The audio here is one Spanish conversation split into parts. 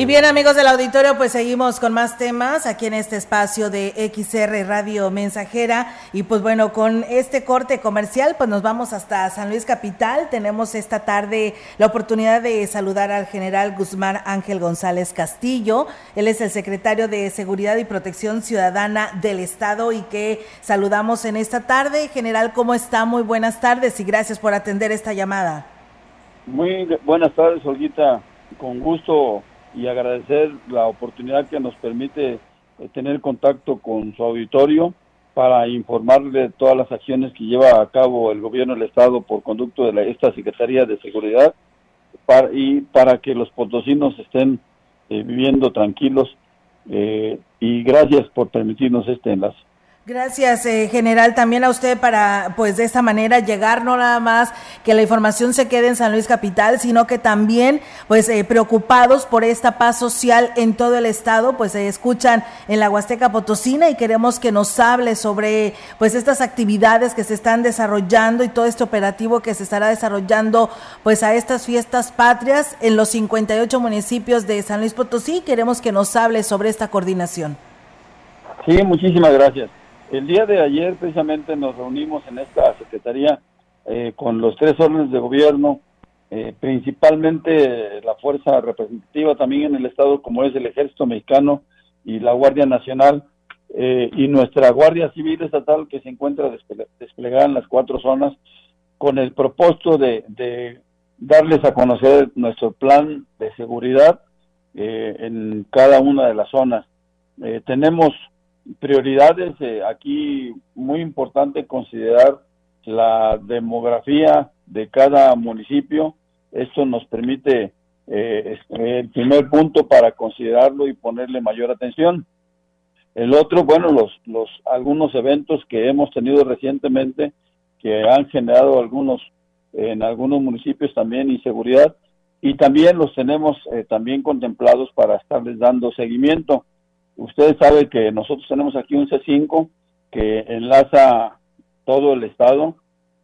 Y bien amigos del auditorio, pues seguimos con más temas aquí en este espacio de XR Radio Mensajera y pues bueno, con este corte comercial pues nos vamos hasta San Luis Capital. Tenemos esta tarde la oportunidad de saludar al general Guzmán Ángel González Castillo. Él es el secretario de Seguridad y Protección Ciudadana del Estado y que saludamos en esta tarde. General, ¿cómo está? Muy buenas tardes y gracias por atender esta llamada. Muy buenas tardes, Olguita. Con gusto y agradecer la oportunidad que nos permite eh, tener contacto con su auditorio para informarle de todas las acciones que lleva a cabo el gobierno del estado por conducto de esta Secretaría de Seguridad y para que los potosinos estén eh, viviendo tranquilos eh, y gracias por permitirnos este enlace. Gracias, eh, general, también a usted para, pues, de esta manera llegar no nada más que la información se quede en San Luis Capital, sino que también, pues, eh, preocupados por esta paz social en todo el estado, pues, se escuchan en la Huasteca Potosina y queremos que nos hable sobre, pues, estas actividades que se están desarrollando y todo este operativo que se estará desarrollando, pues, a estas fiestas patrias en los 58 municipios de San Luis Potosí. Queremos que nos hable sobre esta coordinación. Sí, muchísimas gracias. El día de ayer precisamente nos reunimos en esta secretaría eh, con los tres órdenes de gobierno, eh, principalmente la fuerza representativa también en el estado como es el Ejército Mexicano y la Guardia Nacional eh, y nuestra Guardia Civil Estatal que se encuentra desplegada en las cuatro zonas con el propósito de, darles a conocer nuestro plan de seguridad en cada una de las zonas. tenemos prioridades, eh, aquí muy importante considerar la demografía de cada municipio. Esto nos permite eh, el primer punto para considerarlo y ponerle mayor atención. El otro, bueno, los, los algunos eventos que hemos tenido recientemente que han generado algunos en algunos municipios también inseguridad y también los tenemos eh, también contemplados para estarles dando seguimiento. Ustedes saben que nosotros tenemos aquí un C5 que enlaza todo el estado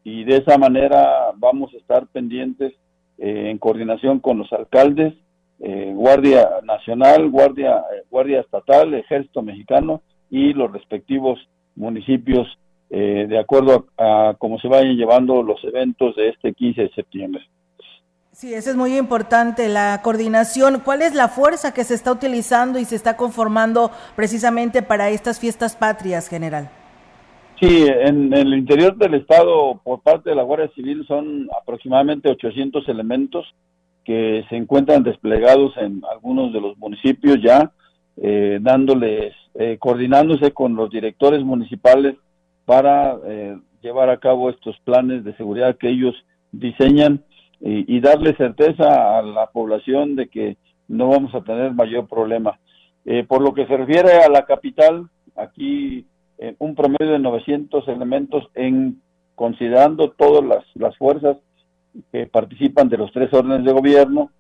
y de esa manera vamos a estar pendientes eh, en coordinación con los alcaldes, eh, Guardia Nacional, Guardia, eh, Guardia Estatal, Ejército Mexicano y los respectivos municipios de acuerdo a, a cómo se vayan llevando los eventos de este 15 de septiembre. Sí, eso es muy importante, la coordinación. ¿Cuál es la fuerza que se está utilizando y se está conformando precisamente para estas fiestas patrias, general? Sí, en, el interior del Estado, por parte de la Guardia Civil, son aproximadamente 800 elementos que se encuentran desplegados en algunos de los municipios ya, eh, dándoles, eh, coordinándose con los directores municipales para eh, llevar a cabo estos planes de seguridad que ellos diseñan y, darle certeza a la población de que no vamos a tener mayor problema. Eh, por lo que se refiere a la capital, aquí eh, un promedio de 900 elementos en considerando todas las, las fuerzas que participan de los tres órdenes de gobierno.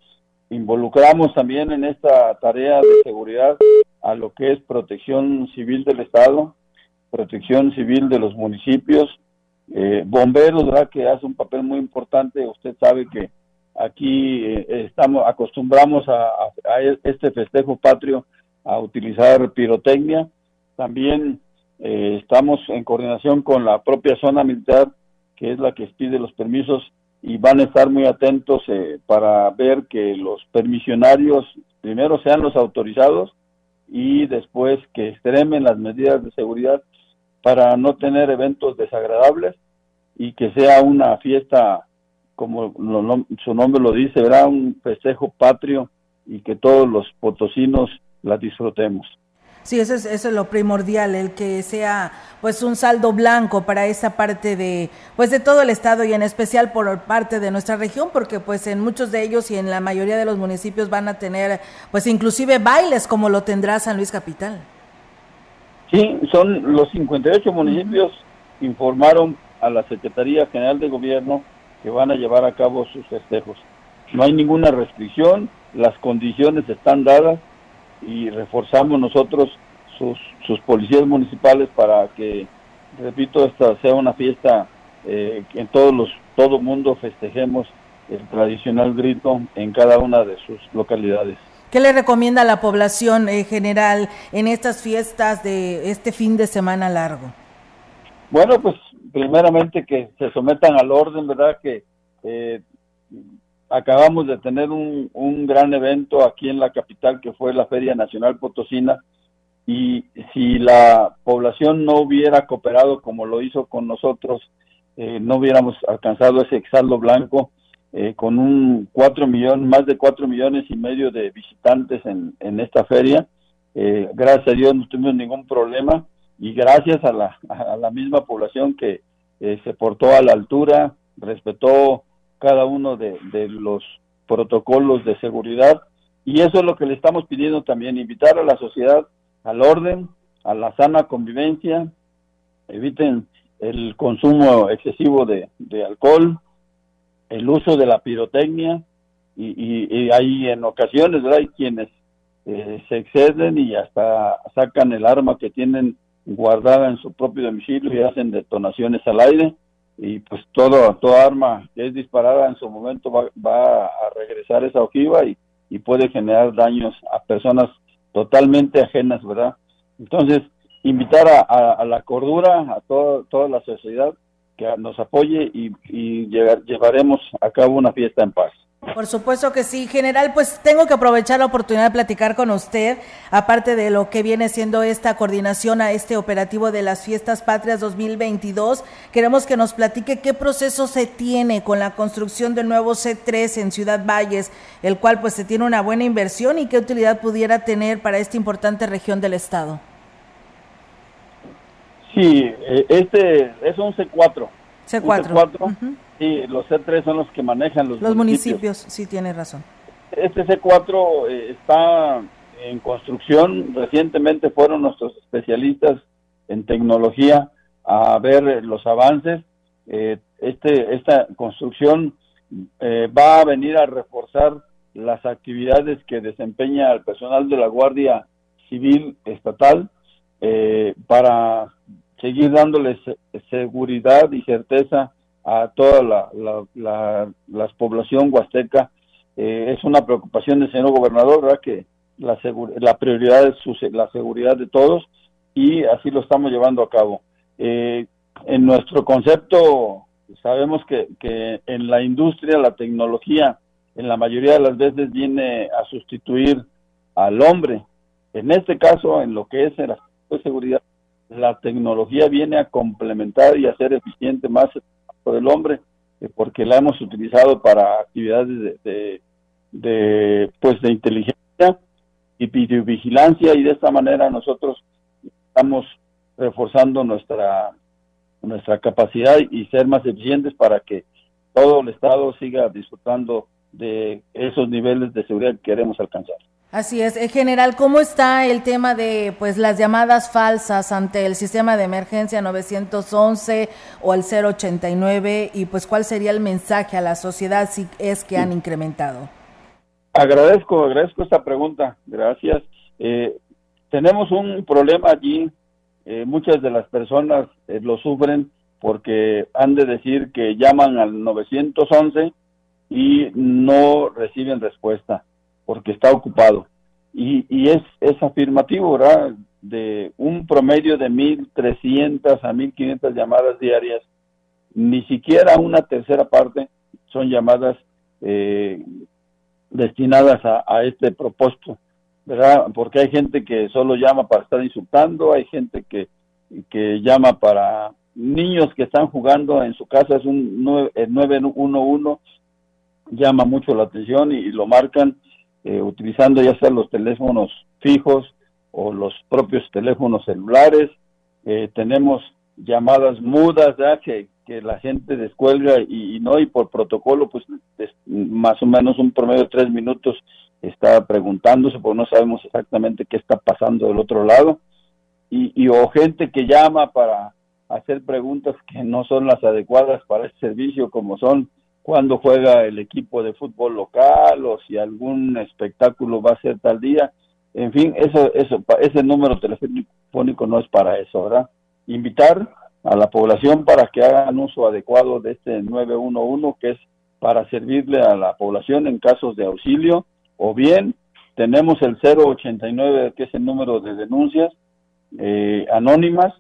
Involucramos también en esta tarea de seguridad a lo que es protección civil del Estado, protección civil de los municipios, eh, bomberos, ¿verdad? Que hace un papel muy importante. Usted sabe que aquí eh, estamos acostumbramos a, este festejo patrio a utilizar pirotecnia. También eh, estamos en coordinación con la propia zona militar, que es la que pide los permisos y van a estar muy atentos eh, para ver que los permisionarios primero sean los autorizados y después que extremen las medidas de seguridad para no tener eventos desagradables y que sea una fiesta, como su nombre lo dice, ¿verdad? un festejo patrio y que todos los potosinos la disfrutemos. Sí, eso es, eso es lo primordial, el que sea pues un saldo blanco para esa parte de pues de todo el estado y en especial por parte de nuestra región, porque pues en muchos de ellos y en la mayoría de los municipios van a tener pues inclusive bailes como lo tendrá San Luis Capital. Sí, son los 58 municipios informaron a la Secretaría General de Gobierno que van a llevar a cabo sus festejos. No hay ninguna restricción, las condiciones están dadas y reforzamos nosotros sus, sus policías municipales para que repito, esta sea una fiesta eh, que en todos los, todo mundo festejemos el tradicional grito en cada una de sus localidades. ¿Qué le recomienda a la población en general en estas fiestas de este fin de semana largo? Bueno, pues primeramente que se sometan al orden, ¿verdad? Que eh, acabamos de tener un, un gran evento aquí en la capital que fue la Feria Nacional Potosina y si la población no hubiera cooperado como lo hizo con nosotros, eh, no hubiéramos alcanzado ese exaldo blanco eh, con un cuatro millones, más de cuatro millones y medio de visitantes en, en esta feria. Eh, gracias a Dios no tuvimos ningún problema y gracias a la, a la misma población que se portó a la altura, respetó cada uno de, de los protocolos de seguridad y eso es lo que le estamos pidiendo también, invitar a la sociedad al orden, a la sana convivencia, eviten el consumo excesivo de, alcohol, el uso de la pirotecnia y, hay en ocasiones hay quienes eh, se exceden y hasta sacan el arma que tienen guardada en su propio domicilio y hacen detonaciones al aire y pues todo toda arma que es disparada en su momento va, va a regresar esa ojiva y, y puede generar daños a personas totalmente ajenas, ¿verdad? Entonces, invitar a, la cordura, a toda la sociedad que nos apoye y, llevaremos a cabo una fiesta en paz. Por supuesto que sí, general, pues tengo que aprovechar la oportunidad de platicar con usted, aparte de lo que viene siendo esta coordinación a este operativo de las Fiestas Patrias 2022. Queremos que nos platique qué proceso se tiene con la construcción del nuevo C3 en Ciudad Valles, el cual pues se tiene una buena inversión y qué utilidad pudiera tener para esta importante región del estado. Sí, eh, este es un C4. C4. C4 Sí, los C3 son los que manejan los, los municipios. sí, tiene razón. Este C4 eh, está en construcción. Recientemente fueron nuestros especialistas en tecnología a ver los avances. Eh, este, esta construcción eh, va a venir a reforzar las actividades que desempeña el personal de la Guardia Civil Estatal para seguir dándoles seguridad y certeza a toda la, la, población huasteca. Eh, es una preocupación del señor gobernador, ¿verdad? Que la, la prioridad es la seguridad de todos y así lo estamos llevando a cabo. Eh, en nuestro concepto, sabemos que, que en la industria, la tecnología, en la mayoría de las veces viene a sustituir al hombre. En este caso, en lo que es de seguridad, la tecnología viene a complementar y a ser eficiente más del hombre, eh, porque la hemos utilizado para actividades de, de, pues de inteligencia y vigilancia y de esta manera nosotros estamos reforzando nuestra nuestra capacidad y ser más eficientes para que todo el estado siga disfrutando de esos niveles de seguridad que queremos alcanzar. Así es, en general, ¿cómo está el tema de pues las llamadas falsas ante el sistema de emergencia 911 o el 089 y pues cuál sería el mensaje a la sociedad si es que han incrementado? Agradezco, agradezco esta pregunta, gracias. Eh, tenemos un problema allí, eh, muchas de las personas eh, lo sufren porque han de decir que llaman al 911 y no reciben respuesta porque está ocupado. Y, y es, es afirmativo, ¿verdad? De un promedio de 1.300 a 1.500 llamadas diarias, ni siquiera una tercera parte son llamadas eh, destinadas a, a, este propósito, ¿verdad? Porque hay gente que solo llama para estar insultando, hay gente que, que llama para niños que están jugando en su casa, es un 911, llama mucho la atención y lo marcan eh, utilizando ya sea los teléfonos fijos o los propios teléfonos celulares. Eh, tenemos llamadas mudas que, que la gente descuelga y, no, y por protocolo, pues más o menos un promedio de tres minutos está preguntándose, porque no sabemos exactamente qué está pasando del otro lado. Y, y o gente que llama para hacer preguntas que no son las adecuadas para ese servicio, como son cuándo juega el equipo de fútbol local o si algún espectáculo va a ser tal día. En fin, eso, eso, ese número telefónico no es para eso, ¿verdad? Invitar a la población para que hagan uso adecuado de este 911 que es para servirle a la población en casos de auxilio o bien tenemos el 089 que es el número de denuncias eh, anónimas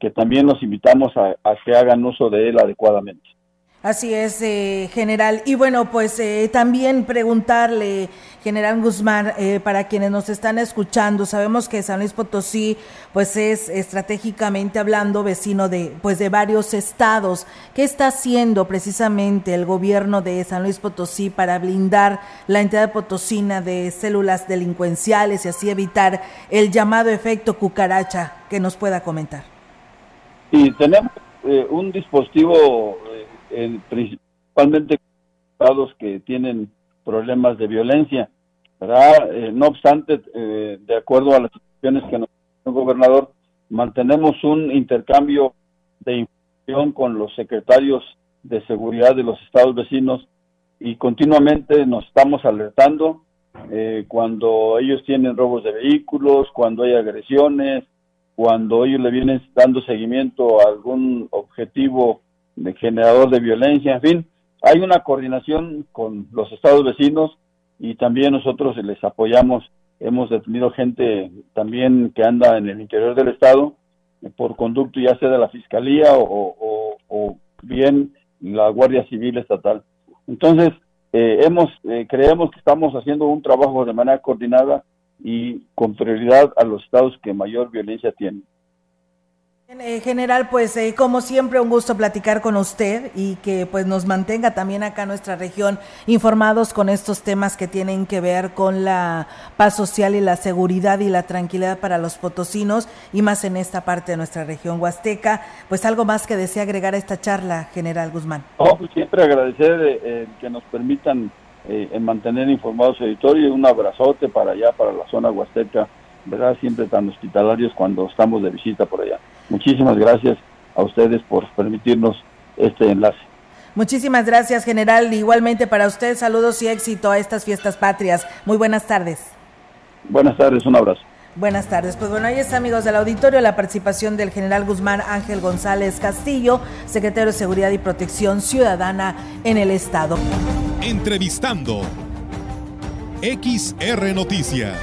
que también los invitamos a que hagan uso de él adecuadamente. Así es, eh, general. Y bueno, pues eh, también preguntarle, general Guzmán, eh, para quienes nos están escuchando, sabemos que San Luis Potosí, pues es estratégicamente hablando vecino de, pues de varios estados. ¿Qué está haciendo precisamente el gobierno de San Luis Potosí para blindar la entidad potosina de células delincuenciales y así evitar el llamado efecto cucaracha que nos pueda comentar? Y tenemos un dispositivo principalmente estados que tienen problemas de violencia. Eh, no obstante, eh, de acuerdo a las instrucciones que nos dio el gobernador, mantenemos un intercambio de información con los secretarios de seguridad de los estados vecinos y continuamente nos estamos alertando eh, cuando ellos tienen robos de vehículos, cuando hay agresiones, cuando ellos le vienen dando seguimiento a algún objetivo de generador de violencia, en fin, hay una coordinación con los estados vecinos y también nosotros les apoyamos. Hemos detenido gente también que anda en el interior del estado eh, por conducto ya sea de la fiscalía o, bien la Guardia Civil Estatal. Entonces, eh, hemos eh, creemos que estamos haciendo un trabajo de manera coordinada y con prioridad a los estados que mayor violencia tienen. Eh, general, pues eh, como siempre un gusto platicar con usted y que pues nos mantenga también acá nuestra región informados con estos temas que tienen que ver con la paz social y la seguridad y la tranquilidad para los potosinos y más en esta parte de nuestra región huasteca. Pues algo más que desea agregar a esta charla, general Guzmán. Oh, siempre agradecer eh, que nos permitan mantener informados el editorio y un abrazote para allá, para la zona huasteca, ¿verdad? Siempre tan hospitalarios cuando estamos de visita por allá. Muchísimas gracias a ustedes por permitirnos este enlace. Muchísimas gracias, general. Igualmente para usted, saludos y éxito a estas fiestas patrias. Muy buenas tardes. Buenas tardes, un abrazo. Buenas tardes. Pues bueno, ahí está, amigos del auditorio, la participación del general Guzmán Ángel González Castillo, secretario de Seguridad y Protección Ciudadana en el Estado. Entrevistando XR Noticias.